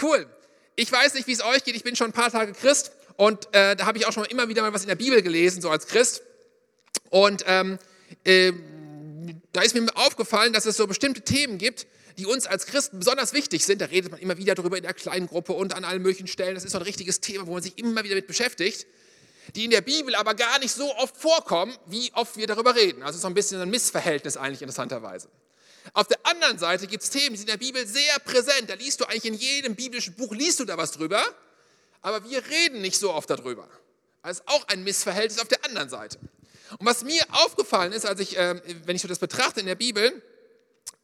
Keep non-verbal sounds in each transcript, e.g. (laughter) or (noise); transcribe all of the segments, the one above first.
Cool. Ich weiß nicht, wie es euch geht. Ich bin schon ein paar Tage Christ und äh, da habe ich auch schon immer wieder mal was in der Bibel gelesen, so als Christ. Und ähm, äh, da ist mir aufgefallen, dass es so bestimmte Themen gibt, die uns als Christen besonders wichtig sind. Da redet man immer wieder darüber in der kleinen Gruppe und an allen möglichen Stellen. Das ist so ein richtiges Thema, wo man sich immer wieder mit beschäftigt, die in der Bibel aber gar nicht so oft vorkommen, wie oft wir darüber reden. Also so ein bisschen ein Missverhältnis eigentlich interessanterweise. Auf der anderen Seite gibt es Themen, die sind in der Bibel sehr präsent. Da liest du eigentlich in jedem biblischen Buch, liest du da was drüber, aber wir reden nicht so oft darüber. Das ist auch ein Missverhältnis auf der anderen Seite. Und was mir aufgefallen ist, als ich, äh, wenn ich so das betrachte in der Bibel,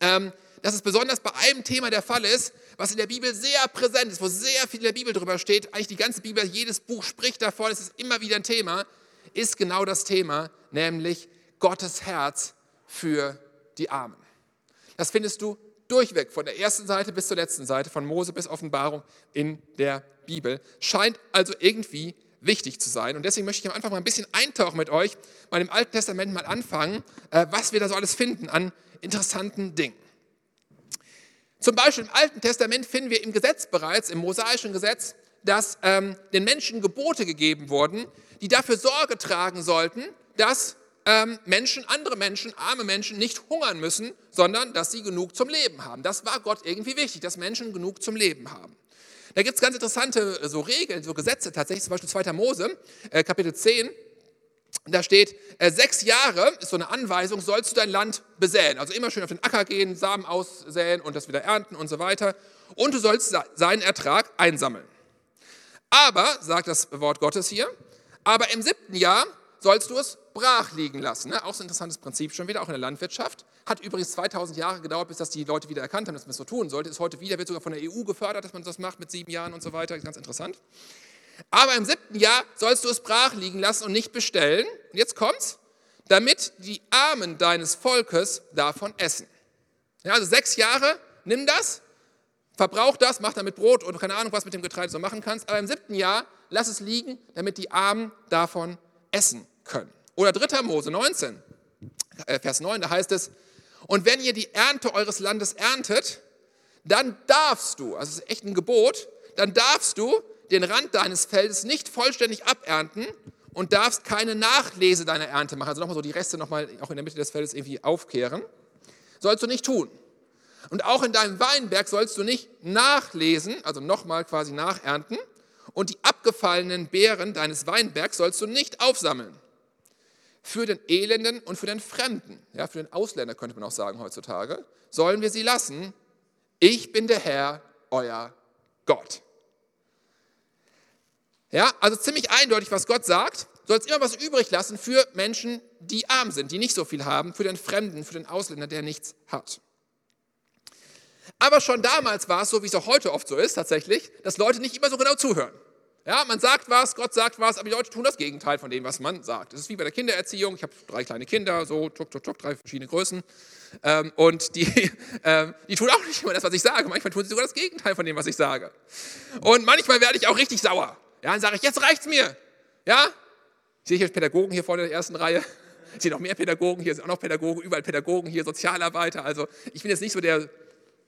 ähm, dass es besonders bei einem Thema der Fall ist, was in der Bibel sehr präsent ist, wo sehr viel in der Bibel drüber steht, eigentlich die ganze Bibel, jedes Buch spricht davon, es ist immer wieder ein Thema, ist genau das Thema, nämlich Gottes Herz für die Armen. Das findest du durchweg, von der ersten Seite bis zur letzten Seite, von Mose bis Offenbarung in der Bibel. Scheint also irgendwie wichtig zu sein. Und deswegen möchte ich am Anfang mal ein bisschen eintauchen mit euch, mal im Alten Testament mal anfangen, äh, was wir da so alles finden an interessanten Dingen. Zum Beispiel im Alten Testament finden wir im Gesetz bereits, im mosaischen Gesetz, dass ähm, den Menschen Gebote gegeben wurden, die dafür Sorge tragen sollten, dass Menschen, andere Menschen, arme Menschen nicht hungern müssen, sondern dass sie genug zum Leben haben. Das war Gott irgendwie wichtig, dass Menschen genug zum Leben haben. Da gibt es ganz interessante äh, so Regeln, so Gesetze tatsächlich, zum Beispiel 2. Mose, äh, Kapitel 10, da steht, äh, sechs Jahre ist so eine Anweisung, sollst du dein Land besäen. Also immer schön auf den Acker gehen, Samen aussäen und das wieder ernten und so weiter. Und du sollst seinen Ertrag einsammeln. Aber, sagt das Wort Gottes hier, aber im siebten Jahr sollst du es brach liegen lassen. Ne? Auch so ein interessantes Prinzip schon wieder, auch in der Landwirtschaft. Hat übrigens 2000 Jahre gedauert, bis das die Leute wieder erkannt haben, dass man es so tun sollte. Ist heute wieder, wird sogar von der EU gefördert, dass man das macht mit sieben Jahren und so weiter. Ganz interessant. Aber im siebten Jahr sollst du es brach liegen lassen und nicht bestellen. Und jetzt kommt's, damit die Armen deines Volkes davon essen. Ja, also sechs Jahre, nimm das, verbrauch das, mach damit Brot und keine Ahnung, was mit dem Getreide so machen kannst. Aber im siebten Jahr lass es liegen, damit die Armen davon essen können. Oder 3. Mose 19, äh, Vers 9, da heißt es, und wenn ihr die Ernte eures Landes erntet, dann darfst du, also es ist echt ein Gebot, dann darfst du den Rand deines Feldes nicht vollständig abernten und darfst keine Nachlese deiner Ernte machen. Also nochmal so die Reste nochmal auch in der Mitte des Feldes irgendwie aufkehren. Sollst du nicht tun. Und auch in deinem Weinberg sollst du nicht nachlesen, also nochmal quasi nachernten. Und die abgefallenen Beeren deines Weinbergs sollst du nicht aufsammeln. Für den Elenden und für den Fremden, ja, für den Ausländer könnte man auch sagen heutzutage, sollen wir sie lassen. Ich bin der Herr, euer Gott. Ja, also ziemlich eindeutig, was Gott sagt. Du sollst immer was übrig lassen für Menschen, die arm sind, die nicht so viel haben, für den Fremden, für den Ausländer, der nichts hat. Aber schon damals war es so, wie es auch heute oft so ist, tatsächlich, dass Leute nicht immer so genau zuhören. Ja, man sagt was, Gott sagt was, aber die Leute tun das Gegenteil von dem, was man sagt. Das ist wie bei der Kindererziehung. Ich habe drei kleine Kinder, so, tuk, tuk, tuk, drei verschiedene Größen. Ähm, und die, (laughs) ähm, die tun auch nicht immer das, was ich sage. Manchmal tun sie sogar das Gegenteil von dem, was ich sage. Und manchmal werde ich auch richtig sauer. Ja, dann sage ich, jetzt reicht's mir. Ja? Ich sehe hier Pädagogen hier vorne in der ersten Reihe. Ich sehe noch mehr Pädagogen, hier sind auch noch Pädagogen, überall Pädagogen, hier Sozialarbeiter. Also ich bin jetzt nicht so der,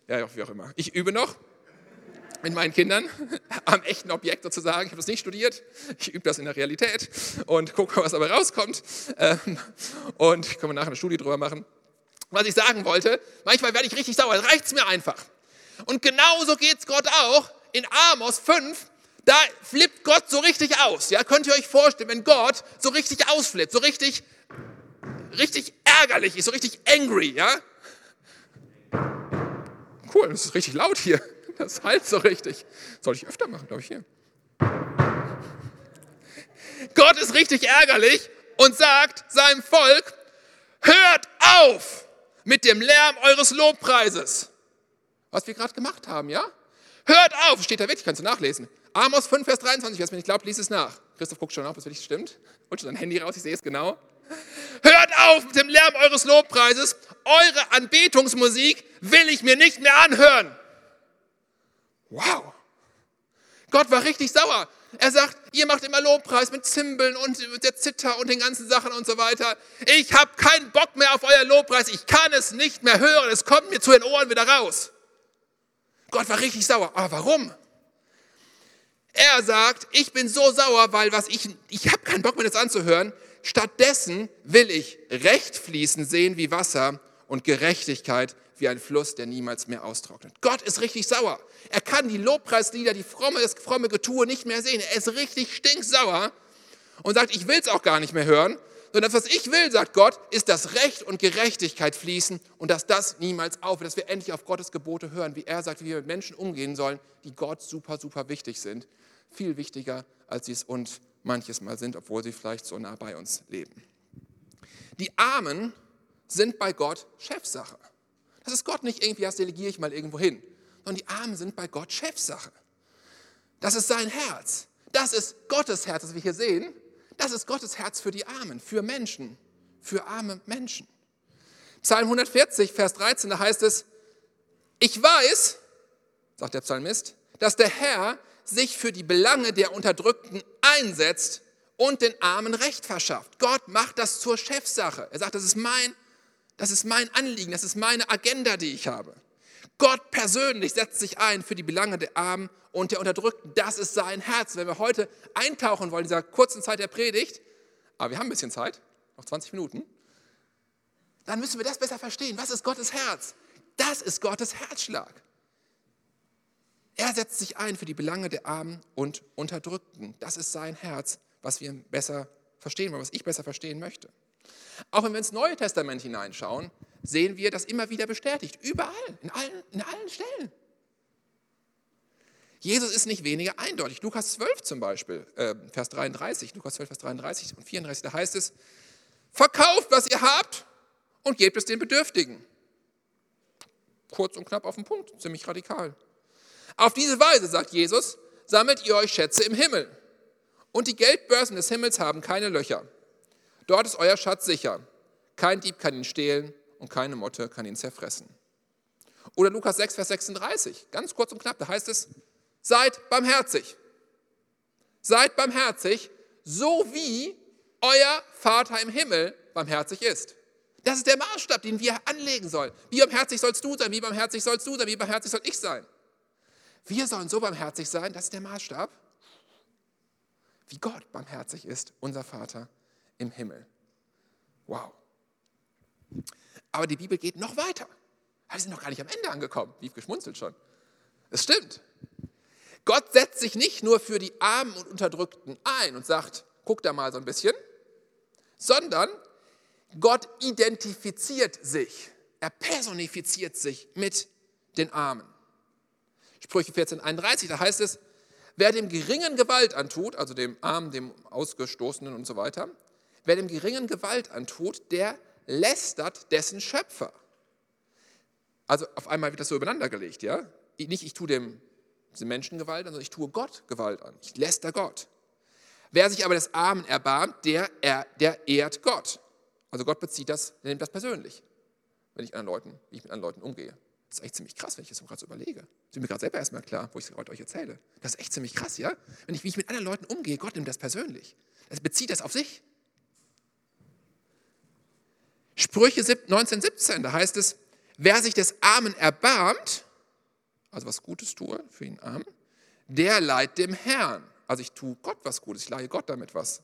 ja, wie auch immer. Ich übe noch mit meinen Kindern (laughs) am echten Objekt sozusagen. Ich habe das nicht studiert, ich übe das in der Realität und gucke, was dabei rauskommt. Ähm, und können wir nachher eine Studie drüber machen. Was ich sagen wollte, manchmal werde ich richtig sauer, reicht es mir einfach. Und genauso geht es Gott auch. In Amos 5 da flippt Gott so richtig aus. Ja, könnt ihr euch vorstellen, wenn Gott so richtig ausflippt, so richtig, richtig ärgerlich ist, so richtig angry, ja? Cool, das ist richtig laut hier. (laughs) Das heilt so richtig. Soll ich öfter machen, glaube ich, hier. Gott ist richtig ärgerlich und sagt seinem Volk, hört auf mit dem Lärm eures Lobpreises. Was wir gerade gemacht haben, ja? Hört auf, steht da wirklich, kannst du nachlesen. Amos 5, Vers 23, wer es mir nicht glaubt, lies es nach. Christoph guckt schon auf, was wirklich stimmt. Holt schon sein Handy raus, ich sehe es genau. Hört auf mit dem Lärm eures Lobpreises. Eure Anbetungsmusik will ich mir nicht mehr anhören. Wow. Gott war richtig sauer. Er sagt, ihr macht immer Lobpreis mit Zimbeln und der Zither und den ganzen Sachen und so weiter. Ich habe keinen Bock mehr auf euer Lobpreis. Ich kann es nicht mehr hören. Es kommt mir zu den Ohren wieder raus. Gott war richtig sauer. Aber warum? Er sagt, ich bin so sauer, weil was ich, ich habe keinen Bock mir das anzuhören. Stattdessen will ich Recht fließen sehen wie Wasser und Gerechtigkeit wie ein Fluss, der niemals mehr austrocknet. Gott ist richtig sauer. Er kann die Lobpreislieder, die fromme, das fromme Getue nicht mehr sehen. Er ist richtig stinksauer und sagt, ich will es auch gar nicht mehr hören, sondern das, was ich will, sagt Gott, ist, dass Recht und Gerechtigkeit fließen und dass das niemals aufhört, dass wir endlich auf Gottes Gebote hören, wie er sagt, wie wir mit Menschen umgehen sollen, die Gott super, super wichtig sind. Viel wichtiger, als sie es uns manches Mal sind, obwohl sie vielleicht so nah bei uns leben. Die Armen sind bei Gott Chefsache. Das ist Gott nicht irgendwie, das delegiere ich mal irgendwo hin, sondern die Armen sind bei Gott Chefsache. Das ist sein Herz. Das ist Gottes Herz, das wir hier sehen. Das ist Gottes Herz für die Armen, für Menschen, für arme Menschen. Psalm 140, Vers 13, da heißt es, ich weiß, sagt der Psalmist, dass der Herr sich für die Belange der Unterdrückten einsetzt und den Armen Recht verschafft. Gott macht das zur Chefsache. Er sagt, das ist mein, das ist mein Anliegen, das ist meine Agenda, die ich habe. Gott persönlich setzt sich ein für die Belange der Armen und der Unterdrückten. Das ist sein Herz. Wenn wir heute eintauchen wollen in dieser kurzen Zeit der Predigt, aber wir haben ein bisschen Zeit, noch 20 Minuten, dann müssen wir das besser verstehen. Was ist Gottes Herz? Das ist Gottes Herzschlag. Er setzt sich ein für die Belange der Armen und Unterdrückten. Das ist sein Herz, was wir besser verstehen was ich besser verstehen möchte. Auch wenn wir ins Neue Testament hineinschauen, sehen wir das immer wieder bestätigt. Überall, in allen, in allen Stellen. Jesus ist nicht weniger eindeutig. Lukas 12 zum Beispiel, äh, Vers 33, Lukas 12, Vers 33 und 34, da heißt es, verkauft, was ihr habt und gebt es den Bedürftigen. Kurz und knapp auf den Punkt, ziemlich radikal. Auf diese Weise, sagt Jesus, sammelt ihr euch Schätze im Himmel. Und die Geldbörsen des Himmels haben keine Löcher. Dort ist euer Schatz sicher. Kein Dieb kann ihn stehlen und keine Motte kann ihn zerfressen. Oder Lukas 6, Vers 36, ganz kurz und knapp, da heißt es, seid barmherzig. Seid barmherzig, so wie euer Vater im Himmel barmherzig ist. Das ist der Maßstab, den wir anlegen sollen. Wie barmherzig sollst du sein? Wie barmherzig sollst du sein? Wie barmherzig soll ich sein? Wir sollen so barmherzig sein, das ist der Maßstab, wie Gott barmherzig ist, unser Vater im Himmel. Wow. Aber die Bibel geht noch weiter. Wir sind noch gar nicht am Ende angekommen. Wie geschmunzelt schon. Es stimmt. Gott setzt sich nicht nur für die Armen und Unterdrückten ein und sagt, guck da mal so ein bisschen, sondern Gott identifiziert sich. Er personifiziert sich mit den Armen. Sprüche 14, 31, da heißt es, wer dem Geringen Gewalt antut, also dem Armen, dem Ausgestoßenen und so weiter, wer dem Geringen Gewalt antut, der lästert dessen Schöpfer. Also auf einmal wird das so übereinander gelegt, ja? Nicht ich tue dem, dem Menschen Gewalt an, sondern ich tue Gott Gewalt an. Ich läster Gott. Wer sich aber des Armen erbarmt, der, er, der ehrt Gott. Also Gott bezieht das, der nimmt das persönlich, wenn ich, anderen Leuten, wie ich mit anderen Leuten umgehe. Das ist echt ziemlich krass, wenn ich das so gerade so überlege. Das ist mir gerade selber erstmal klar, wo ich es heute euch erzähle. Das ist echt ziemlich krass, ja? Wenn ich, wie ich mit anderen Leuten umgehe, Gott nimmt das persönlich. Er bezieht das auf sich. Sprüche 1917, da heißt es, wer sich des Armen erbarmt, also was Gutes tue für ihn arm, der leiht dem Herrn. Also ich tue Gott was Gutes, ich leihe Gott damit was.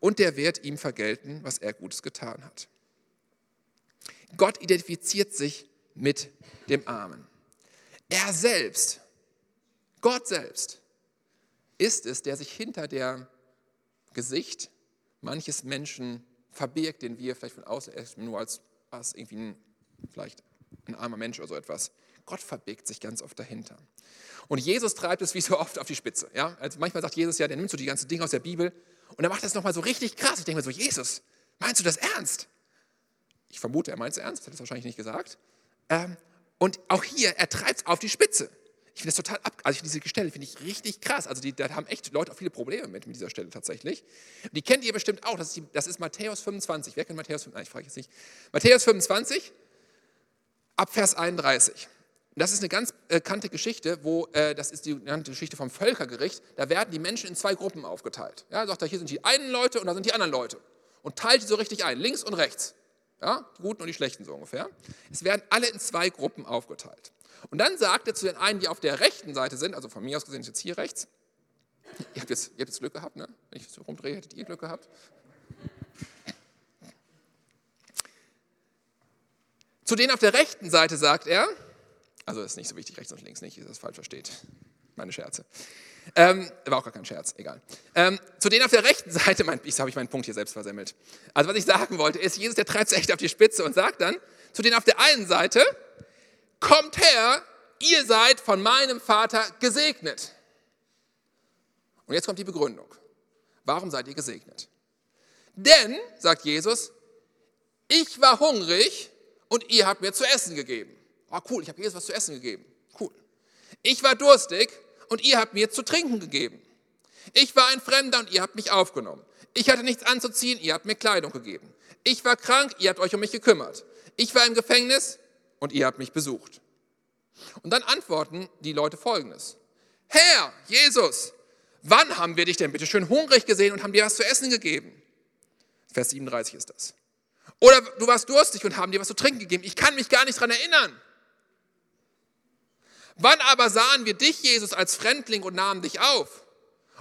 Und der wird ihm vergelten, was er Gutes getan hat. Gott identifiziert sich mit dem Armen. Er selbst, Gott selbst, ist es, der sich hinter der Gesicht manches Menschen verbirgt, den wir vielleicht von außen nur als, als irgendwie ein, vielleicht ein armer Mensch oder so etwas. Gott verbirgt sich ganz oft dahinter. Und Jesus treibt es wie so oft auf die Spitze. Ja? Also manchmal sagt Jesus ja, der nimmt so die ganzen Dinge aus der Bibel und er macht das nochmal so richtig krass. Ich denke mir so, Jesus, meinst du das ernst? Ich vermute, er meint es ernst, hat es wahrscheinlich nicht gesagt. Ähm, und auch hier, er treibt es auf die Spitze. Ich finde das total ab, also diese Stelle finde ich richtig krass. Also die, da haben echt Leute auch viele Probleme mit, mit dieser Stelle tatsächlich. Die kennt ihr bestimmt auch, das ist, die, das ist Matthäus 25. Wer kennt Matthäus 25? Ich frage jetzt nicht. Matthäus 25, ab Vers 31. Das ist eine ganz bekannte Geschichte, wo äh, das ist die genannte Geschichte vom Völkergericht. Da werden die Menschen in zwei Gruppen aufgeteilt. Ja, sagt er, hier sind die einen Leute und da sind die anderen Leute. Und teilt die so richtig ein, links und rechts. Ja, die Guten und die Schlechten so ungefähr. Es werden alle in zwei Gruppen aufgeteilt. Und dann sagt er zu den einen, die auf der rechten Seite sind, also von mir aus gesehen ist jetzt hier rechts, Ihr habt jetzt, ihr habt jetzt Glück gehabt, ne? Wenn ich so rumdrehe, hättet ihr Glück gehabt. Zu denen auf der rechten Seite sagt er, also ist nicht so wichtig, rechts und links nicht, ihr das falsch versteht. Meine Scherze. Ähm, war auch gar kein Scherz, egal. Ähm, zu denen auf der rechten Seite, mein, ich habe ich meinen Punkt hier selbst versemmelt. Also was ich sagen wollte, ist, Jesus, der treibt es echt auf die Spitze und sagt dann, zu denen auf der einen Seite, kommt her, ihr seid von meinem Vater gesegnet. Und jetzt kommt die Begründung. Warum seid ihr gesegnet? Denn, sagt Jesus, ich war hungrig und ihr habt mir zu essen gegeben. Oh cool, ich habe Jesus was zu essen gegeben. Cool. Ich war durstig und ihr habt mir zu trinken gegeben. Ich war ein Fremder und ihr habt mich aufgenommen. Ich hatte nichts anzuziehen, ihr habt mir Kleidung gegeben. Ich war krank, ihr habt euch um mich gekümmert. Ich war im Gefängnis und ihr habt mich besucht. Und dann antworten die Leute folgendes. Herr, Jesus, wann haben wir dich denn bitte schön hungrig gesehen und haben dir was zu essen gegeben? Vers 37 ist das. Oder du warst durstig und haben dir was zu trinken gegeben. Ich kann mich gar nicht daran erinnern. Wann aber sahen wir dich, Jesus, als Fremdling und nahmen dich auf?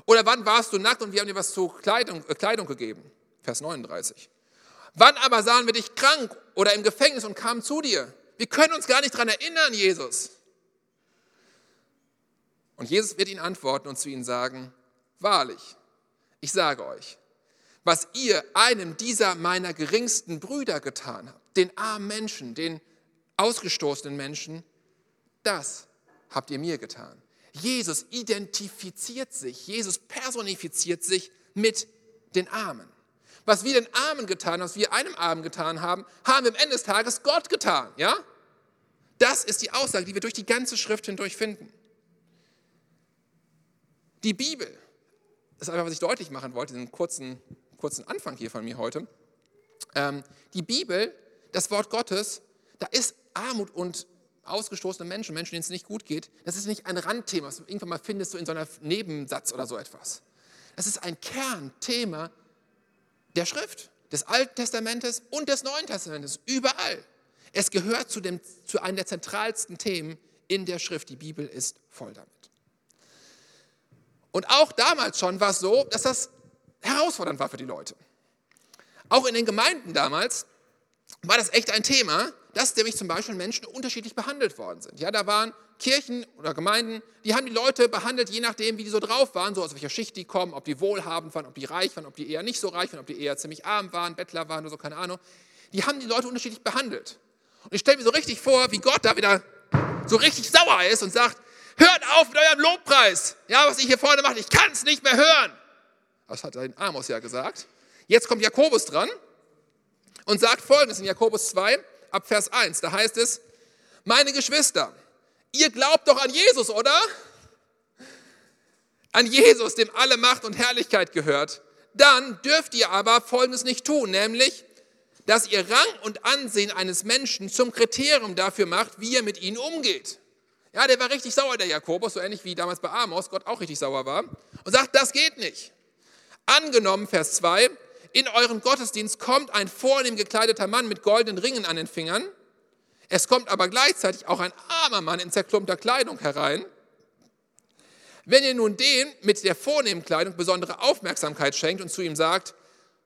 Oder wann warst du nackt und wir haben dir was zur Kleidung, äh, Kleidung gegeben? Vers 39. Wann aber sahen wir dich krank oder im Gefängnis und kamen zu dir? Wir können uns gar nicht daran erinnern, Jesus. Und Jesus wird ihnen antworten und zu ihnen sagen, wahrlich, ich sage euch, was ihr einem dieser meiner geringsten Brüder getan habt, den armen Menschen, den ausgestoßenen Menschen, das habt ihr mir getan. Jesus identifiziert sich, Jesus personifiziert sich mit den Armen. Was wir den Armen getan, was wir einem Armen getan haben, haben wir am Ende des Tages Gott getan. Ja? Das ist die Aussage, die wir durch die ganze Schrift hindurch finden. Die Bibel, das ist einfach, was ich deutlich machen wollte, diesen kurzen, kurzen Anfang hier von mir heute. Ähm, die Bibel, das Wort Gottes, da ist Armut und ausgestoßene Menschen, Menschen, denen es nicht gut geht, das ist nicht ein Randthema, was du irgendwann mal findest, so in so einem Nebensatz oder so etwas. Das ist ein Kernthema der Schrift, des Alten Testamentes und des Neuen Testamentes, überall. Es gehört zu, dem, zu einem der zentralsten Themen in der Schrift. Die Bibel ist voll damit. Und auch damals schon war es so, dass das herausfordernd war für die Leute. Auch in den Gemeinden damals war das echt ein Thema, dass nämlich zum Beispiel Menschen unterschiedlich behandelt worden sind. Ja, da waren Kirchen oder Gemeinden, die haben die Leute behandelt, je nachdem, wie die so drauf waren, so aus welcher Schicht die kommen, ob die wohlhabend waren, ob die reich waren, ob die eher nicht so reich waren, ob die eher ziemlich arm waren, Bettler waren oder so, keine Ahnung. Die haben die Leute unterschiedlich behandelt. Und ich stelle mir so richtig vor, wie Gott da wieder so richtig sauer ist und sagt, hört auf mit eurem Lobpreis. Ja, was ich hier vorne mache, ich kann es nicht mehr hören. Das hat ein Amos ja gesagt. Jetzt kommt Jakobus dran und sagt folgendes in Jakobus 2, ab Vers 1. Da heißt es, meine Geschwister, ihr glaubt doch an Jesus, oder? An Jesus, dem alle Macht und Herrlichkeit gehört. Dann dürft ihr aber Folgendes nicht tun, nämlich, dass ihr Rang und Ansehen eines Menschen zum Kriterium dafür macht, wie er mit ihnen umgeht. Ja, der war richtig sauer, der Jakobus, so ähnlich wie damals bei Amos, Gott auch richtig sauer war, und sagt, das geht nicht. Angenommen, Vers 2, in euren Gottesdienst kommt ein vornehm gekleideter Mann mit goldenen Ringen an den Fingern, es kommt aber gleichzeitig auch ein armer Mann in zerklumpter Kleidung herein. Wenn ihr nun dem mit der vornehmen Kleidung besondere Aufmerksamkeit schenkt und zu ihm sagt,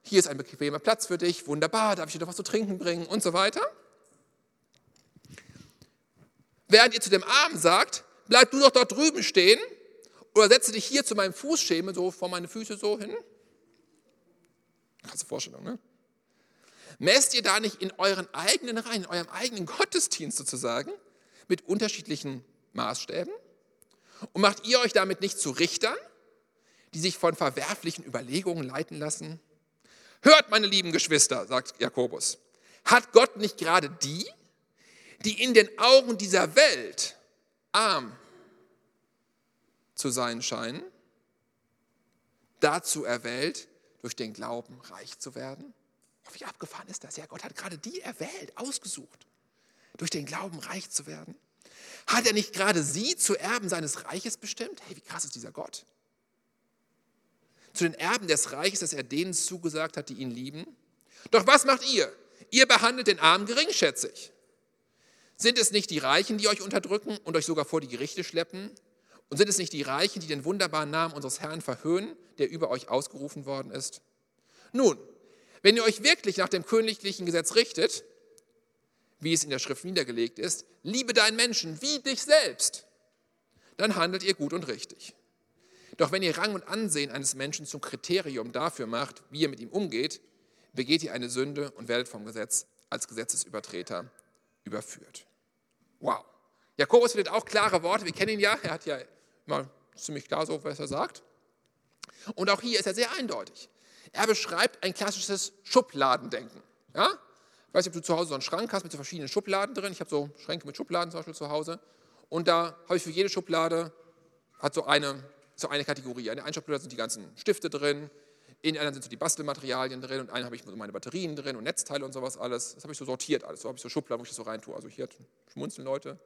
hier ist ein bequemer Platz für dich, wunderbar, darf ich dir doch was zu trinken bringen und so weiter. Während ihr zu dem Armen sagt, bleib du doch dort drüben stehen oder setze dich hier zu meinem Fußschemel, so vor meine Füße so hin, Krasse Vorstellung, ne? Messt ihr da nicht in euren eigenen Reihen, in eurem eigenen Gottesdienst sozusagen, mit unterschiedlichen Maßstäben? Und macht ihr euch damit nicht zu Richtern, die sich von verwerflichen Überlegungen leiten lassen? Hört, meine lieben Geschwister, sagt Jakobus, hat Gott nicht gerade die, die in den Augen dieser Welt arm zu sein scheinen, dazu erwählt, durch den Glauben reich zu werden? Oh, wie abgefahren ist das? Ja, Gott hat gerade die erwählt, ausgesucht, durch den Glauben reich zu werden. Hat er nicht gerade sie zu Erben seines Reiches bestimmt? Hey, wie krass ist dieser Gott? Zu den Erben des Reiches, dass er denen zugesagt hat, die ihn lieben? Doch was macht ihr? Ihr behandelt den Armen geringschätzig. Sind es nicht die Reichen, die euch unterdrücken und euch sogar vor die Gerichte schleppen? Und sind es nicht die Reichen, die den wunderbaren Namen unseres Herrn verhöhnen, der über euch ausgerufen worden ist? Nun, wenn ihr euch wirklich nach dem königlichen Gesetz richtet, wie es in der Schrift niedergelegt ist, liebe deinen Menschen wie dich selbst, dann handelt ihr gut und richtig. Doch wenn ihr Rang und Ansehen eines Menschen zum Kriterium dafür macht, wie ihr mit ihm umgeht, begeht ihr eine Sünde und werdet vom Gesetz als Gesetzesübertreter überführt. Wow. Jakobus findet auch klare Worte. Wir kennen ihn ja. Er hat ja immer ziemlich klar so, was er sagt. Und auch hier ist er sehr eindeutig. Er beschreibt ein klassisches Schubladendenken. Ja? Ich weiß nicht, ob du zu Hause so einen Schrank hast mit so verschiedenen Schubladen drin. Ich habe so Schränke mit Schubladen zum Beispiel zu Hause. Und da habe ich für jede Schublade hat so eine, so eine Kategorie. In der einen Schublade sind die ganzen Stifte drin, in der anderen sind so die Bastelmaterialien drin und in einer habe ich meine Batterien drin und Netzteile und sowas alles. Das habe ich so sortiert alles. So habe ich so Schubladen, wo ich das so reintue. Also hier schmunzeln Leute,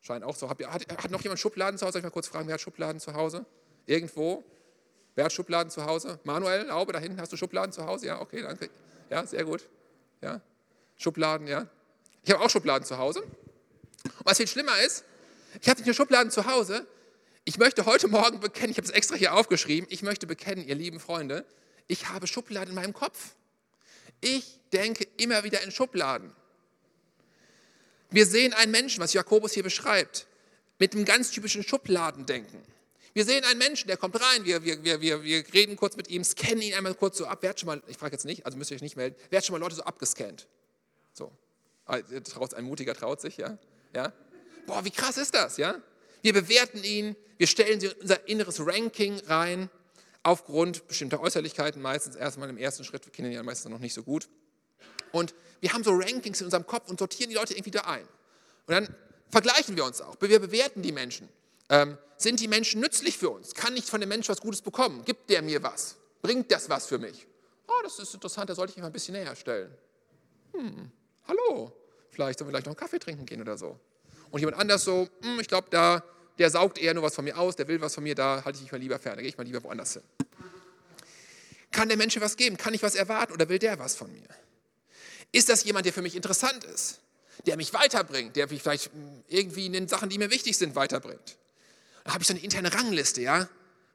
scheinen auch so. Hat, hat noch jemand Schubladen zu Hause? Soll ich mal kurz fragen, wer hat Schubladen zu Hause? Irgendwo? Wer hat Schubladen zu Hause? Manuel, Laube, da hinten hast du Schubladen zu Hause? Ja, okay, danke. Ja, sehr gut. Ja, Schubladen, ja. Ich habe auch Schubladen zu Hause. Was viel schlimmer ist, ich habe nicht nur Schubladen zu Hause. Ich möchte heute Morgen bekennen, ich habe es extra hier aufgeschrieben, ich möchte bekennen, ihr lieben Freunde, ich habe Schubladen in meinem Kopf. Ich denke immer wieder in Schubladen. Wir sehen einen Menschen, was Jakobus hier beschreibt, mit einem ganz typischen Schubladendenken. Wir sehen einen Menschen, der kommt rein, wir, wir, wir, wir, wir reden kurz mit ihm, scannen ihn einmal kurz so ab. Wer hat schon mal, ich frage jetzt nicht, also müsst ihr euch nicht melden, wer hat schon mal Leute so abgescannt? So, ah, ein Mutiger traut sich, ja? ja? Boah, wie krass ist das, ja? Wir bewerten ihn, wir stellen sie in unser inneres Ranking rein, aufgrund bestimmter Äußerlichkeiten, meistens erstmal im ersten Schritt, wir kennen ihn ja meistens noch nicht so gut. Und wir haben so Rankings in unserem Kopf und sortieren die Leute irgendwie da ein. Und dann vergleichen wir uns auch, wir bewerten die Menschen. Ähm, sind die Menschen nützlich für uns? Kann ich von dem Menschen was Gutes bekommen? Gibt der mir was? Bringt das was für mich? Oh, das ist interessant, da sollte ich mich mal ein bisschen näher stellen. Hm, hallo, vielleicht sollen wir gleich noch einen Kaffee trinken gehen oder so. Und jemand anders so, hm, ich glaube, da, der saugt eher nur was von mir aus, der will was von mir, da halte ich mich mal lieber fern, da gehe ich mal lieber woanders hin. Kann der Mensch was geben? Kann ich was erwarten oder will der was von mir? Ist das jemand, der für mich interessant ist? Der mich weiterbringt, der mich vielleicht hm, irgendwie in den Sachen, die mir wichtig sind, weiterbringt? Da habe ich so eine interne Rangliste, ja.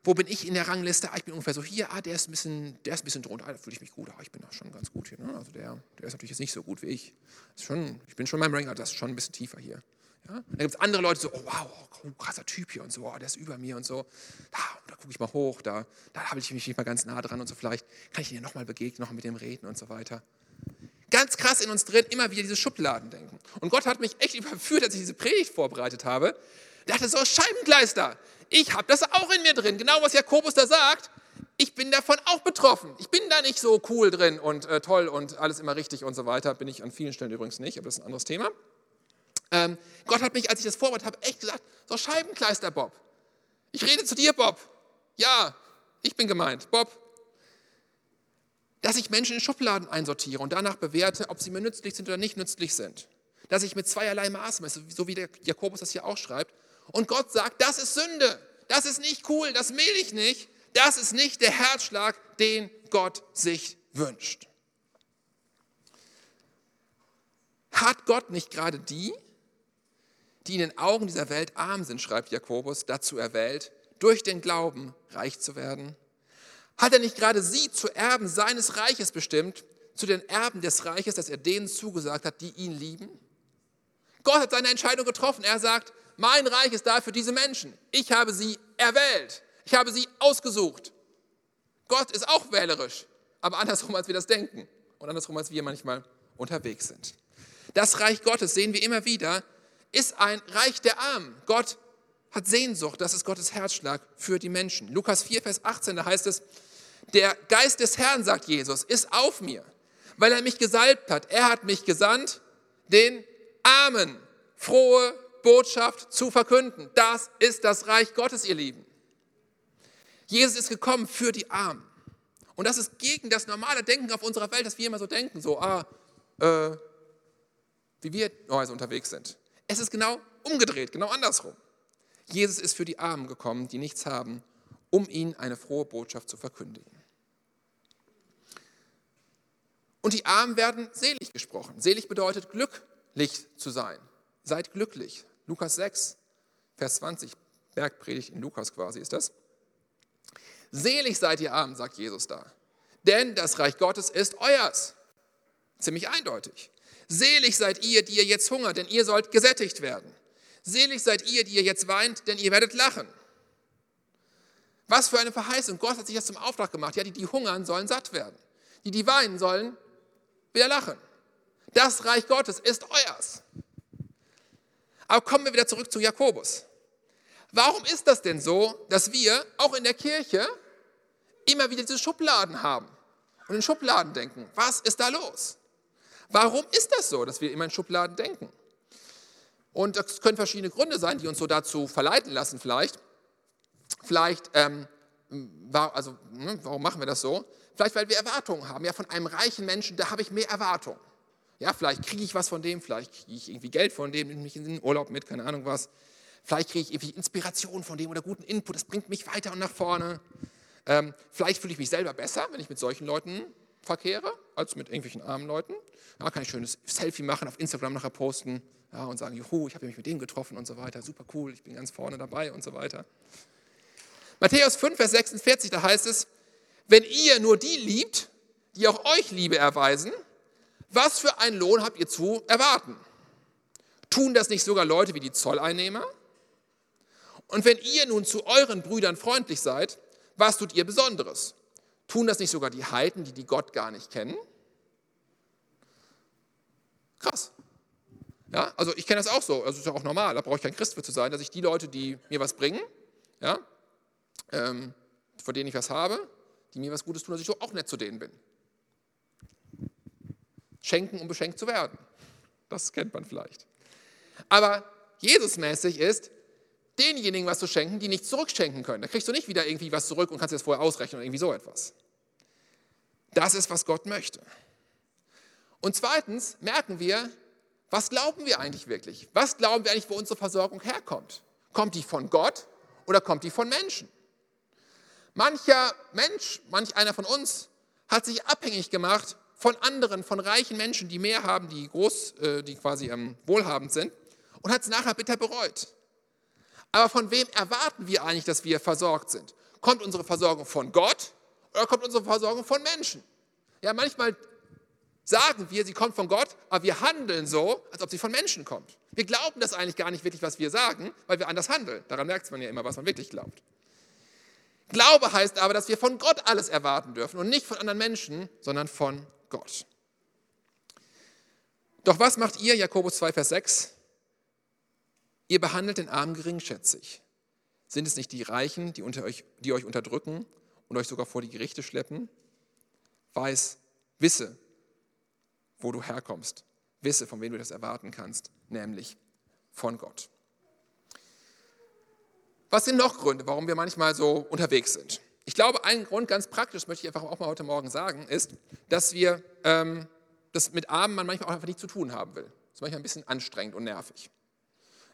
Wo bin ich in der Rangliste? Ah, ich bin ungefähr so hier, ah, der ist ein bisschen, der ist ein bisschen drunter, ah, da fühle ich mich gut, ah, ich bin auch schon ganz gut hier. Ne? Also der, der ist natürlich jetzt nicht so gut wie ich. Schon, ich bin schon meinem Ranking, das ist schon ein bisschen tiefer hier. Ja? Dann gibt es andere Leute, so, oh wow, oh, krasser Typ hier und so, oh, der ist über mir und so. Da, da gucke ich mal hoch, da, da habe ich mich nicht mal ganz nah dran und so, vielleicht kann ich ihn ja nochmal begegnen, nochmal mit dem reden und so weiter. Ganz krass in uns drin, immer wieder diese Schubladen denken. Und Gott hat mich echt (laughs) überführt, als ich diese Predigt vorbereitet habe, der dachte so, Scheibenkleister, ich habe das auch in mir drin. Genau was Jakobus da sagt, ich bin davon auch betroffen. Ich bin da nicht so cool drin und äh, toll und alles immer richtig und so weiter. Bin ich an vielen Stellen übrigens nicht, aber das ist ein anderes Thema. Ähm, Gott hat mich, als ich das vorbereitet habe, echt gesagt, so Scheibenkleister, Bob. Ich rede zu dir, Bob. Ja, ich bin gemeint, Bob. Dass ich Menschen in Schubladen einsortiere und danach bewerte, ob sie mir nützlich sind oder nicht nützlich sind. Dass ich mit zweierlei Maß messe, so wie der Jakobus das hier auch schreibt, und Gott sagt, das ist Sünde, das ist nicht cool, das will ich nicht, das ist nicht der Herzschlag, den Gott sich wünscht. Hat Gott nicht gerade die, die in den Augen dieser Welt arm sind, schreibt Jakobus, dazu erwählt, durch den Glauben reich zu werden? Hat er nicht gerade sie zu Erben seines Reiches bestimmt, zu den Erben des Reiches, das er denen zugesagt hat, die ihn lieben? Gott hat seine Entscheidung getroffen. Er sagt, mein Reich ist da für diese Menschen. Ich habe sie erwählt. Ich habe sie ausgesucht. Gott ist auch wählerisch, aber andersrum, als wir das denken und andersrum, als wir manchmal unterwegs sind. Das Reich Gottes sehen wir immer wieder, ist ein Reich der Armen. Gott hat Sehnsucht, das ist Gottes Herzschlag für die Menschen. Lukas 4, Vers 18, da heißt es, der Geist des Herrn, sagt Jesus, ist auf mir, weil er mich gesalbt hat. Er hat mich gesandt, den Armen frohe Botschaft zu verkünden. Das ist das Reich Gottes, ihr Lieben. Jesus ist gekommen für die Armen. Und das ist gegen das normale Denken auf unserer Welt, dass wir immer so denken, so, ah, äh, wie wir also unterwegs sind. Es ist genau umgedreht, genau andersrum. Jesus ist für die Armen gekommen, die nichts haben, um ihnen eine frohe Botschaft zu verkündigen. Und die Armen werden selig gesprochen. Selig bedeutet glücklich zu sein. Seid glücklich. Lukas 6, Vers 20 Bergpredigt in Lukas quasi ist das. Selig seid ihr arm, sagt Jesus da, denn das Reich Gottes ist euers. Ziemlich eindeutig. Selig seid ihr, die ihr jetzt hungert, denn ihr sollt gesättigt werden. Selig seid ihr, die ihr jetzt weint, denn ihr werdet lachen. Was für eine Verheißung. Gott hat sich das zum Auftrag gemacht. Ja, die, die hungern, sollen satt werden. Die, die weinen, sollen wieder lachen. Das Reich Gottes ist euers. Aber kommen wir wieder zurück zu Jakobus. Warum ist das denn so, dass wir auch in der Kirche immer wieder diese Schubladen haben und in Schubladen denken? Was ist da los? Warum ist das so, dass wir immer in Schubladen denken? Und das können verschiedene Gründe sein, die uns so dazu verleiten lassen vielleicht. Vielleicht, ähm, also, ne, warum machen wir das so? Vielleicht, weil wir Erwartungen haben. Ja, von einem reichen Menschen, da habe ich mehr Erwartungen. Ja, vielleicht kriege ich was von dem, vielleicht kriege ich irgendwie Geld von dem, nehme mich in den Urlaub mit, keine Ahnung was. Vielleicht kriege ich irgendwie Inspiration von dem oder guten Input, das bringt mich weiter und nach vorne. Ähm, vielleicht fühle ich mich selber besser, wenn ich mit solchen Leuten verkehre, als mit irgendwelchen armen Leuten. Ja, kann ich schönes Selfie machen, auf Instagram nachher posten ja, und sagen, juhu, ich habe mich mit dem getroffen und so weiter, super cool, ich bin ganz vorne dabei und so weiter. Matthäus 5, Vers 46, da heißt es, wenn ihr nur die liebt, die auch euch Liebe erweisen, was für einen Lohn habt ihr zu erwarten? Tun das nicht sogar Leute wie die Zolleinnehmer? Und wenn ihr nun zu euren Brüdern freundlich seid, was tut ihr Besonderes? Tun das nicht sogar die Heiden, die die Gott gar nicht kennen? Krass. Ja, also ich kenne das auch so, also ist ja auch normal, da brauche ich kein Christ für zu sein, dass ich die Leute, die mir was bringen, ja, ähm, vor denen ich was habe, die mir was Gutes tun, dass ich so auch nett zu denen bin. Schenken, um beschenkt zu werden. Das kennt man vielleicht. Aber Jesusmäßig ist, denjenigen was zu schenken, die nichts zurückschenken können. Da kriegst du nicht wieder irgendwie was zurück und kannst das vorher ausrechnen oder irgendwie so etwas. Das ist, was Gott möchte. Und zweitens merken wir, was glauben wir eigentlich wirklich? Was glauben wir eigentlich, wo unsere Versorgung herkommt? Kommt die von Gott oder kommt die von Menschen? Mancher Mensch, manch einer von uns hat sich abhängig gemacht von anderen, von reichen Menschen, die mehr haben, die groß, äh, die quasi ähm, wohlhabend sind und hat es nachher bitter bereut. Aber von wem erwarten wir eigentlich, dass wir versorgt sind? Kommt unsere Versorgung von Gott oder kommt unsere Versorgung von Menschen? Ja, manchmal sagen wir, sie kommt von Gott, aber wir handeln so, als ob sie von Menschen kommt. Wir glauben das eigentlich gar nicht wirklich, was wir sagen, weil wir anders handeln. Daran merkt man ja immer, was man wirklich glaubt. Glaube heißt aber, dass wir von Gott alles erwarten dürfen und nicht von anderen Menschen, sondern von Gott. Doch was macht ihr, Jakobus 2, Vers 6? Ihr behandelt den Armen geringschätzig. Sind es nicht die Reichen, die, unter euch, die euch unterdrücken und euch sogar vor die Gerichte schleppen? Weiß, wisse, wo du herkommst. Wisse, von wem du das erwarten kannst, nämlich von Gott. Was sind noch Gründe, warum wir manchmal so unterwegs sind? Ich glaube, ein Grund, ganz praktisch, möchte ich einfach auch mal heute Morgen sagen, ist, dass wir ähm, das mit Armen man manchmal auch einfach nicht zu tun haben will. Das ist manchmal ein bisschen anstrengend und nervig.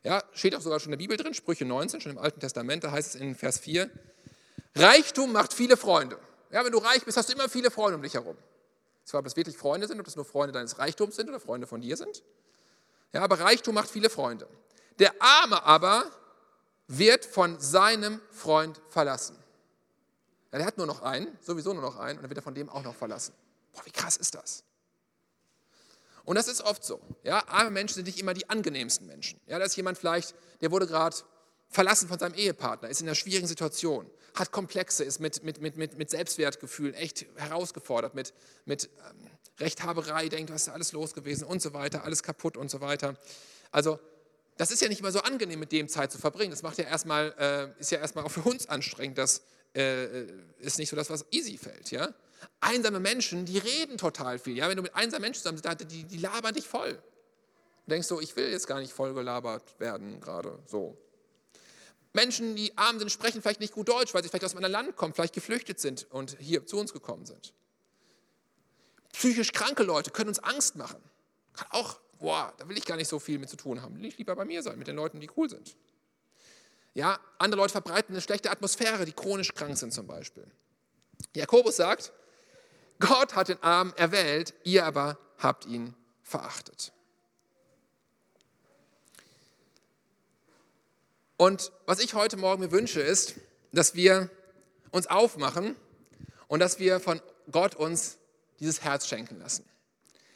Ja, steht auch sogar schon in der Bibel drin, Sprüche 19, schon im Alten Testament, da heißt es in Vers 4, Reichtum macht viele Freunde. Ja, wenn du reich bist, hast du immer viele Freunde um dich herum. Zwar, ob das wirklich Freunde sind, ob das nur Freunde deines Reichtums sind oder Freunde von dir sind. Ja, aber Reichtum macht viele Freunde. Der Arme aber wird von seinem Freund verlassen. Ja, der hat nur noch einen, sowieso nur noch einen, und dann wird er von dem auch noch verlassen. Boah, wie krass ist das? Und das ist oft so. Ja, arme Menschen sind nicht immer die angenehmsten Menschen. Ja, da ist jemand vielleicht, der wurde gerade verlassen von seinem Ehepartner, ist in einer schwierigen Situation, hat Komplexe, ist mit, mit, mit, mit, mit Selbstwertgefühlen echt herausgefordert, mit, mit ähm, Rechthaberei, denkt, was ist alles los gewesen und so weiter, alles kaputt und so weiter. Also das ist ja nicht immer so angenehm, mit dem Zeit zu verbringen. Das macht ja erstmal, äh, ist ja erstmal auch für uns anstrengend. Das äh, ist nicht so das, was easy fällt. Ja? Einsame Menschen, die reden total viel. Ja? Wenn du mit einsamen Menschen zusammen bist, die, die labern dich voll. Du denkst so, ich will jetzt gar nicht voll gelabert werden, gerade so. Menschen, die arm sind, sprechen vielleicht nicht gut Deutsch, weil sie vielleicht aus einem anderen Land kommen, vielleicht geflüchtet sind und hier zu uns gekommen sind. Psychisch kranke Leute können uns Angst machen. Kann auch, boah, da will ich gar nicht so viel mit zu tun haben. Will lieber bei mir sein, mit den Leuten, die cool sind. Ja, andere Leute verbreiten eine schlechte Atmosphäre, die chronisch krank sind zum Beispiel. Jakobus sagt, Gott hat den Armen erwählt, ihr aber habt ihn verachtet. Und was ich heute Morgen mir wünsche, ist, dass wir uns aufmachen und dass wir von Gott uns dieses Herz schenken lassen.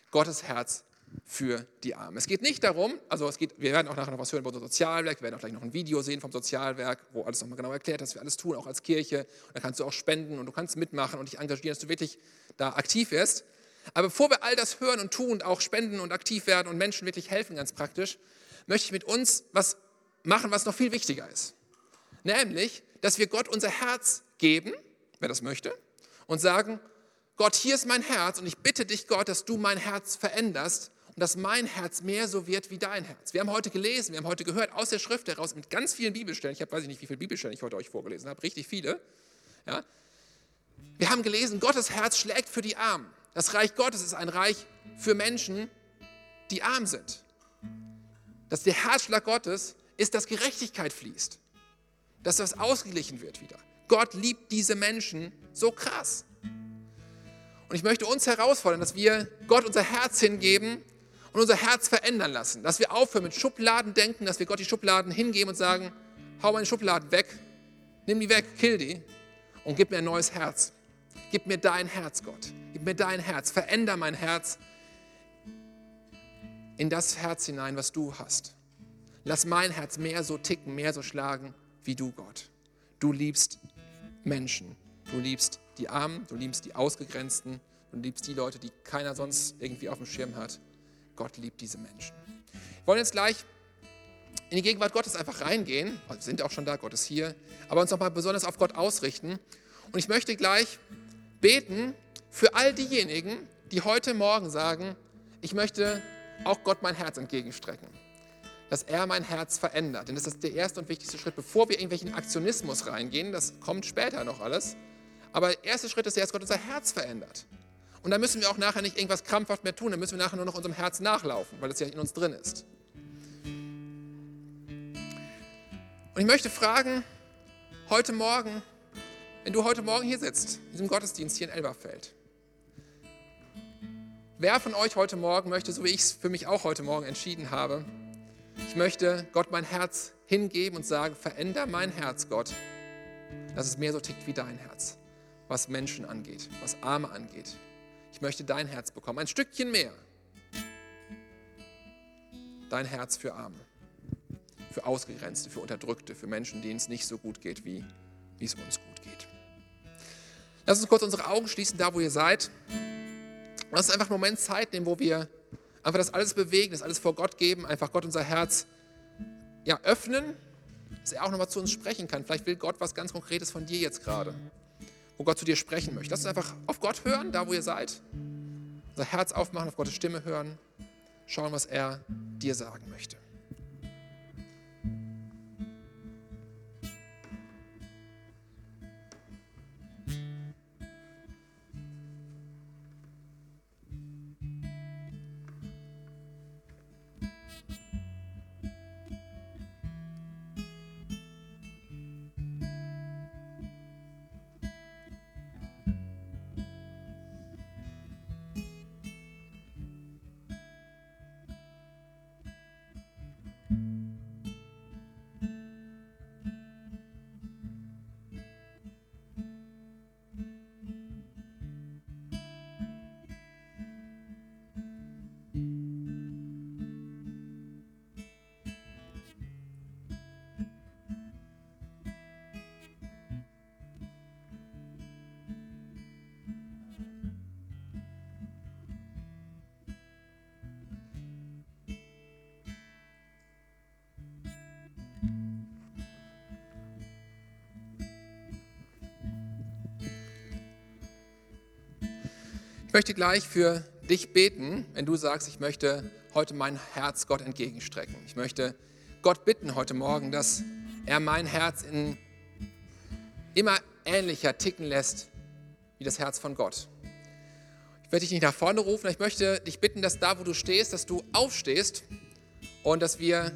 Gottes Herz für die Armen. Es geht nicht darum, also es geht, wir werden auch nachher noch was hören über unser Sozialwerk, wir werden auch gleich noch ein Video sehen vom Sozialwerk, wo alles nochmal genau erklärt, dass wir alles tun, auch als Kirche. Und da kannst du auch spenden und du kannst mitmachen und dich engagieren, dass du wirklich da aktiv wirst. Aber bevor wir all das hören und tun auch spenden und aktiv werden und Menschen wirklich helfen, ganz praktisch, möchte ich mit uns was machen, was noch viel wichtiger ist. Nämlich, dass wir Gott unser Herz geben, wer das möchte, und sagen, Gott, hier ist mein Herz und ich bitte dich, Gott, dass du mein Herz veränderst und dass mein Herz mehr so wird wie dein Herz. Wir haben heute gelesen, wir haben heute gehört aus der Schrift heraus mit ganz vielen Bibelstellen. Ich habe, weiß ich nicht, wie viele Bibelstellen ich heute euch vorgelesen habe, richtig viele. Ja? Wir haben gelesen, Gottes Herz schlägt für die Armen. Das Reich Gottes ist ein Reich für Menschen, die arm sind. Dass der Herzschlag Gottes ist, dass Gerechtigkeit fließt, dass das ausgeglichen wird wieder. Gott liebt diese Menschen so krass. Und ich möchte uns herausfordern, dass wir Gott unser Herz hingeben und unser Herz verändern lassen. Dass wir aufhören mit Schubladen denken, dass wir Gott die Schubladen hingeben und sagen, hau meine Schubladen weg, nimm die weg, kill die und gib mir ein neues Herz. Gib mir dein Herz, Gott. Gib mir dein Herz. Veränder mein Herz in das Herz hinein, was du hast. Lass mein Herz mehr so ticken, mehr so schlagen wie du, Gott. Du liebst Menschen. Du liebst die Armen, du liebst die Ausgegrenzten, du liebst die Leute, die keiner sonst irgendwie auf dem Schirm hat. Gott liebt diese Menschen. Wir wollen jetzt gleich in die Gegenwart Gottes einfach reingehen. Wir sind auch schon da, Gott ist hier. Aber uns nochmal besonders auf Gott ausrichten. Und ich möchte gleich beten für all diejenigen, die heute Morgen sagen, ich möchte auch Gott mein Herz entgegenstrecken. Dass er mein Herz verändert. Denn das ist der erste und wichtigste Schritt, bevor wir irgendwelchen Aktionismus reingehen. Das kommt später noch alles. Aber der erste Schritt ist, dass Gott unser Herz verändert. Und da müssen wir auch nachher nicht irgendwas krampfhaft mehr tun. Dann müssen wir nachher nur noch unserem Herz nachlaufen, weil es ja in uns drin ist. Und ich möchte fragen, heute Morgen, wenn du heute Morgen hier sitzt, in diesem Gottesdienst hier in Elberfeld, wer von euch heute Morgen möchte, so wie ich es für mich auch heute Morgen entschieden habe, ich möchte Gott mein Herz hingeben und sagen, veränder mein Herz, Gott, dass es mehr so tickt wie dein Herz, was Menschen angeht, was Arme angeht. Ich möchte dein Herz bekommen, ein Stückchen mehr. Dein Herz für Arme, für Ausgegrenzte, für Unterdrückte, für Menschen, denen es nicht so gut geht, wie, wie es uns gut geht. Lass uns kurz unsere Augen schließen, da wo ihr seid. Lass uns einfach einen Moment Zeit nehmen, wo wir einfach das alles bewegen, das alles vor Gott geben, einfach Gott unser Herz ja, öffnen, dass er auch nochmal zu uns sprechen kann. Vielleicht will Gott was ganz Konkretes von dir jetzt gerade, wo Gott zu dir sprechen möchte. Lass uns einfach auf Gott hören, da wo ihr seid. Unser Herz aufmachen, auf Gottes Stimme hören, schauen, was er dir sagen möchte. Möchte gleich für dich beten, wenn du sagst, ich möchte heute mein Herz Gott entgegenstrecken. Ich möchte Gott bitten heute Morgen, dass er mein Herz in immer ähnlicher ticken lässt wie das Herz von Gott. Ich werde dich nicht nach vorne rufen, ich möchte dich bitten, dass da, wo du stehst, dass du aufstehst und dass wir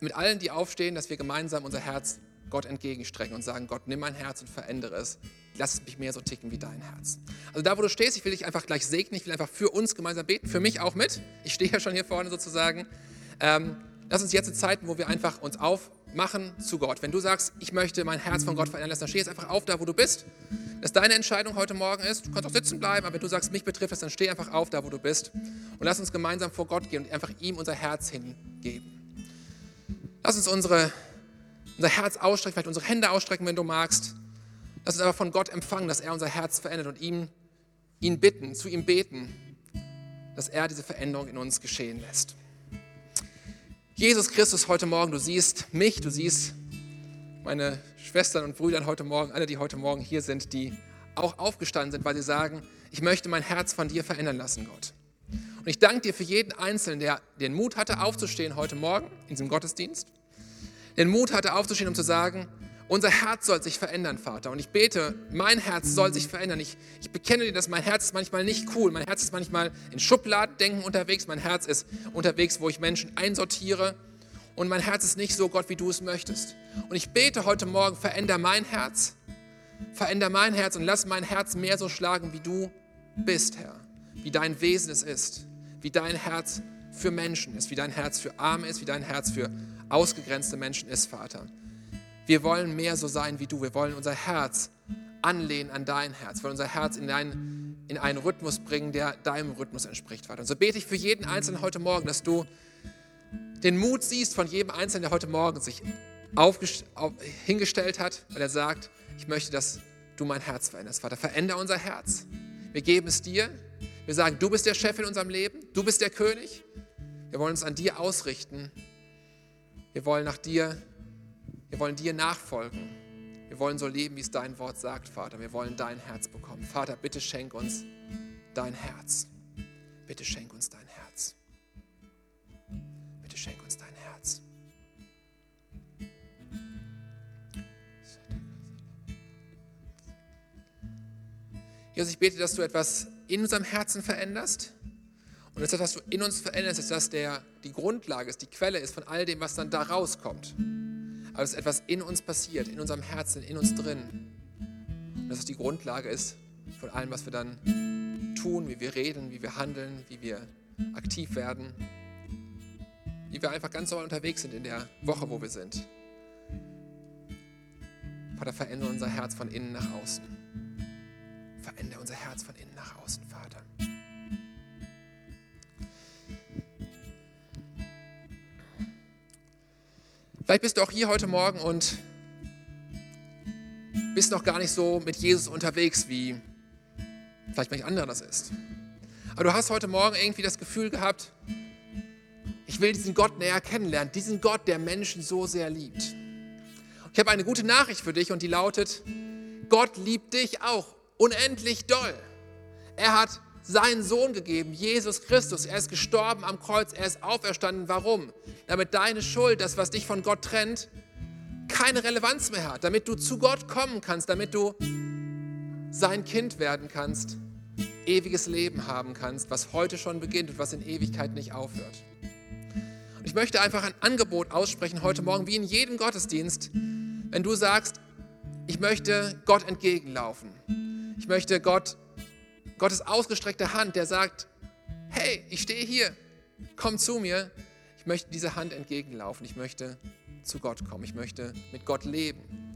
mit allen, die aufstehen, dass wir gemeinsam unser Herz Gott entgegenstrecken und sagen, Gott, nimm mein Herz und verändere es. Lass mich mehr so ticken wie dein Herz. Also da, wo du stehst, ich will dich einfach gleich segnen. Ich will einfach für uns gemeinsam beten, für mich auch mit. Ich stehe ja schon hier vorne sozusagen. Ähm, lass uns jetzt Zeiten, wo wir einfach uns auf, machen zu Gott. Wenn du sagst, ich möchte mein Herz von Gott verändern lassen, dann steh jetzt einfach auf, da wo du bist. Das ist deine Entscheidung heute Morgen ist. Du kannst auch sitzen bleiben, aber wenn du sagst, mich betrifft es, dann steh einfach auf, da wo du bist. Und lass uns gemeinsam vor Gott gehen und einfach ihm unser Herz hingeben. Lass uns unsere, unser Herz ausstrecken, vielleicht unsere Hände ausstrecken, wenn du magst. Lass uns aber von Gott empfangen, dass er unser Herz verändert und ihm, ihn bitten, zu ihm beten, dass er diese Veränderung in uns geschehen lässt. Jesus Christus heute Morgen, du siehst mich, du siehst meine Schwestern und Brüder heute Morgen, alle, die heute Morgen hier sind, die auch aufgestanden sind, weil sie sagen, ich möchte mein Herz von dir verändern lassen, Gott. Und ich danke dir für jeden Einzelnen, der den Mut hatte, aufzustehen heute Morgen in diesem Gottesdienst, den Mut hatte, aufzustehen, um zu sagen, unser Herz soll sich verändern, Vater. Und ich bete, mein Herz soll sich verändern. Ich, ich bekenne dir, dass mein Herz ist manchmal nicht cool. Mein Herz ist manchmal in Schubladendenken unterwegs. Mein Herz ist unterwegs, wo ich Menschen einsortiere. Und mein Herz ist nicht so, Gott, wie du es möchtest. Und ich bete heute Morgen, veränder mein Herz. Veränder mein Herz und lass mein Herz mehr so schlagen, wie du bist, Herr. Wie dein Wesen es ist. Wie dein Herz für Menschen ist. Wie dein Herz für Arme ist. Wie dein Herz für ausgegrenzte Menschen ist, Vater. Wir wollen mehr so sein wie du. Wir wollen unser Herz anlehnen an dein Herz. Wir wollen unser Herz in, dein, in einen Rhythmus bringen, der deinem Rhythmus entspricht. Und so bete ich für jeden Einzelnen heute Morgen, dass du den Mut siehst von jedem Einzelnen, der heute Morgen sich auf, hingestellt hat, weil er sagt, ich möchte, dass du mein Herz veränderst. Vater, veränder unser Herz. Wir geben es dir. Wir sagen, du bist der Chef in unserem Leben. Du bist der König. Wir wollen uns an dir ausrichten. Wir wollen nach dir wir wollen dir nachfolgen. Wir wollen so leben, wie es dein Wort sagt, Vater. Wir wollen dein Herz bekommen. Vater, bitte schenk uns dein Herz. Bitte schenk uns dein Herz. Bitte schenk uns dein Herz. Jesus, ich bete, dass du etwas in unserem Herzen veränderst. Und das, was du in uns veränderst, ist, dass der, die Grundlage ist, die Quelle ist von all dem, was dann da rauskommt aber dass etwas in uns passiert, in unserem Herzen, in uns drin. Und dass es die Grundlage ist von allem, was wir dann tun, wie wir reden, wie wir handeln, wie wir aktiv werden, wie wir einfach ganz normal unterwegs sind in der Woche, wo wir sind. Vater, verändere unser Herz von innen nach außen. Verändere unser Herz von innen nach außen, Vielleicht bist du auch hier heute Morgen und bist noch gar nicht so mit Jesus unterwegs, wie vielleicht manch anderer das ist. Aber du hast heute Morgen irgendwie das Gefühl gehabt, ich will diesen Gott näher kennenlernen, diesen Gott, der Menschen so sehr liebt. Ich habe eine gute Nachricht für dich und die lautet, Gott liebt dich auch unendlich doll. Er hat seinen Sohn gegeben, Jesus Christus. Er ist gestorben am Kreuz, er ist auferstanden. Warum? Damit deine Schuld, das, was dich von Gott trennt, keine Relevanz mehr hat. Damit du zu Gott kommen kannst, damit du sein Kind werden kannst, ewiges Leben haben kannst, was heute schon beginnt und was in Ewigkeit nicht aufhört. Und ich möchte einfach ein Angebot aussprechen heute Morgen, wie in jedem Gottesdienst, wenn du sagst, ich möchte Gott entgegenlaufen. Ich möchte Gott Gottes ausgestreckte Hand, der sagt, hey, ich stehe hier, komm zu mir. Ich möchte diese Hand entgegenlaufen. Ich möchte zu Gott kommen. Ich möchte mit Gott leben.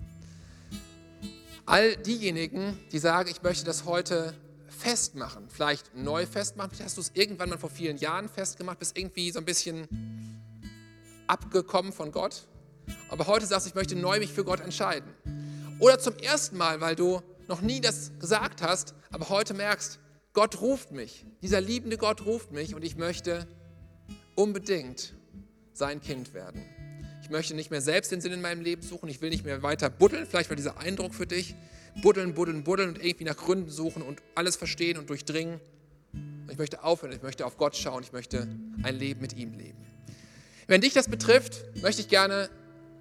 All diejenigen, die sagen, ich möchte das heute festmachen, vielleicht neu festmachen, vielleicht hast du es irgendwann mal vor vielen Jahren festgemacht, bist irgendwie so ein bisschen abgekommen von Gott, aber heute sagst du, ich möchte neu mich für Gott entscheiden. Oder zum ersten Mal, weil du noch nie das gesagt hast, aber heute merkst, Gott ruft mich, dieser liebende Gott ruft mich und ich möchte unbedingt sein Kind werden. Ich möchte nicht mehr selbst den Sinn in meinem Leben suchen, ich will nicht mehr weiter buddeln, vielleicht war dieser Eindruck für dich, buddeln, buddeln, buddeln und irgendwie nach Gründen suchen und alles verstehen und durchdringen. Ich möchte aufhören, ich möchte auf Gott schauen, ich möchte ein Leben mit ihm leben. Wenn dich das betrifft, möchte ich gerne,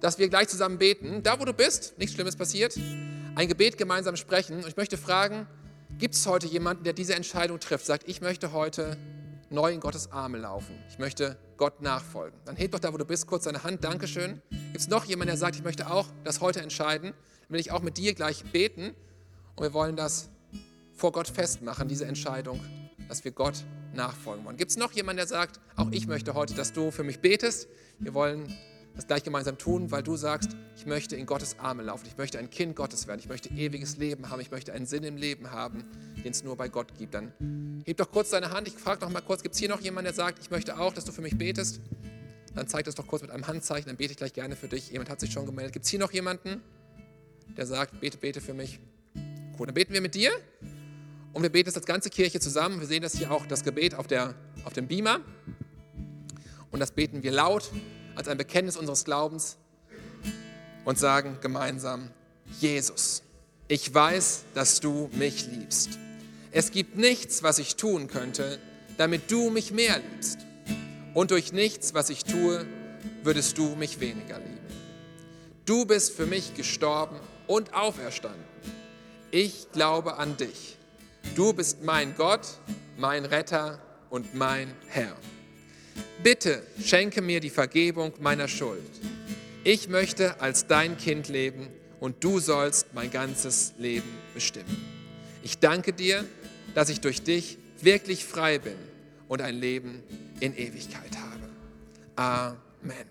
dass wir gleich zusammen beten. Da, wo du bist, nichts Schlimmes passiert ein Gebet gemeinsam sprechen. Und ich möchte fragen, gibt es heute jemanden, der diese Entscheidung trifft, sagt, ich möchte heute neu in Gottes Arme laufen. Ich möchte Gott nachfolgen. Dann heb doch da, wo du bist, kurz deine Hand. Dankeschön. Gibt es noch jemanden, der sagt, ich möchte auch das heute entscheiden? Dann will ich auch mit dir gleich beten. Und wir wollen das vor Gott festmachen, diese Entscheidung, dass wir Gott nachfolgen wollen. Gibt es noch jemanden, der sagt, auch ich möchte heute, dass du für mich betest? Wir wollen das gleich gemeinsam tun, weil du sagst, ich möchte in Gottes Arme laufen, ich möchte ein Kind Gottes werden, ich möchte ewiges Leben haben, ich möchte einen Sinn im Leben haben, den es nur bei Gott gibt. Dann heb doch kurz deine Hand, ich frage noch mal kurz, gibt es hier noch jemanden, der sagt, ich möchte auch, dass du für mich betest? Dann zeig das doch kurz mit einem Handzeichen, dann bete ich gleich gerne für dich. Jemand hat sich schon gemeldet. Gibt es hier noch jemanden, der sagt, bete, bete für mich? Cool, dann beten wir mit dir und wir beten das als ganze Kirche zusammen. Wir sehen das hier auch, das Gebet auf, der, auf dem Beamer. Und das beten wir laut als ein Bekenntnis unseres Glaubens und sagen gemeinsam, Jesus, ich weiß, dass du mich liebst. Es gibt nichts, was ich tun könnte, damit du mich mehr liebst. Und durch nichts, was ich tue, würdest du mich weniger lieben. Du bist für mich gestorben und auferstanden. Ich glaube an dich. Du bist mein Gott, mein Retter und mein Herr. Bitte schenke mir die Vergebung meiner Schuld. Ich möchte als dein Kind leben und du sollst mein ganzes Leben bestimmen. Ich danke dir, dass ich durch dich wirklich frei bin und ein Leben in Ewigkeit habe. Amen.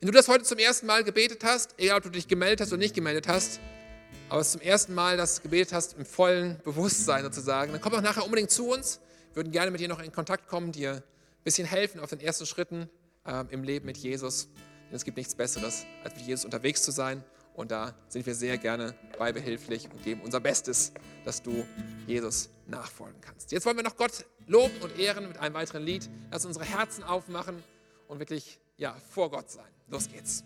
Wenn du das heute zum ersten Mal gebetet hast, egal ob du dich gemeldet hast oder nicht gemeldet hast, aber es zum ersten Mal das gebetet hast im vollen Bewusstsein sozusagen, dann komm doch nachher unbedingt zu uns. Wir würden gerne mit dir noch in Kontakt kommen, dir bisschen helfen auf den ersten Schritten äh, im Leben mit Jesus. Denn es gibt nichts Besseres, als mit Jesus unterwegs zu sein. Und da sind wir sehr gerne bei behilflich und geben unser Bestes, dass du Jesus nachfolgen kannst. Jetzt wollen wir noch Gott loben und ehren mit einem weiteren Lied. Lass unsere Herzen aufmachen und wirklich ja, vor Gott sein. Los geht's.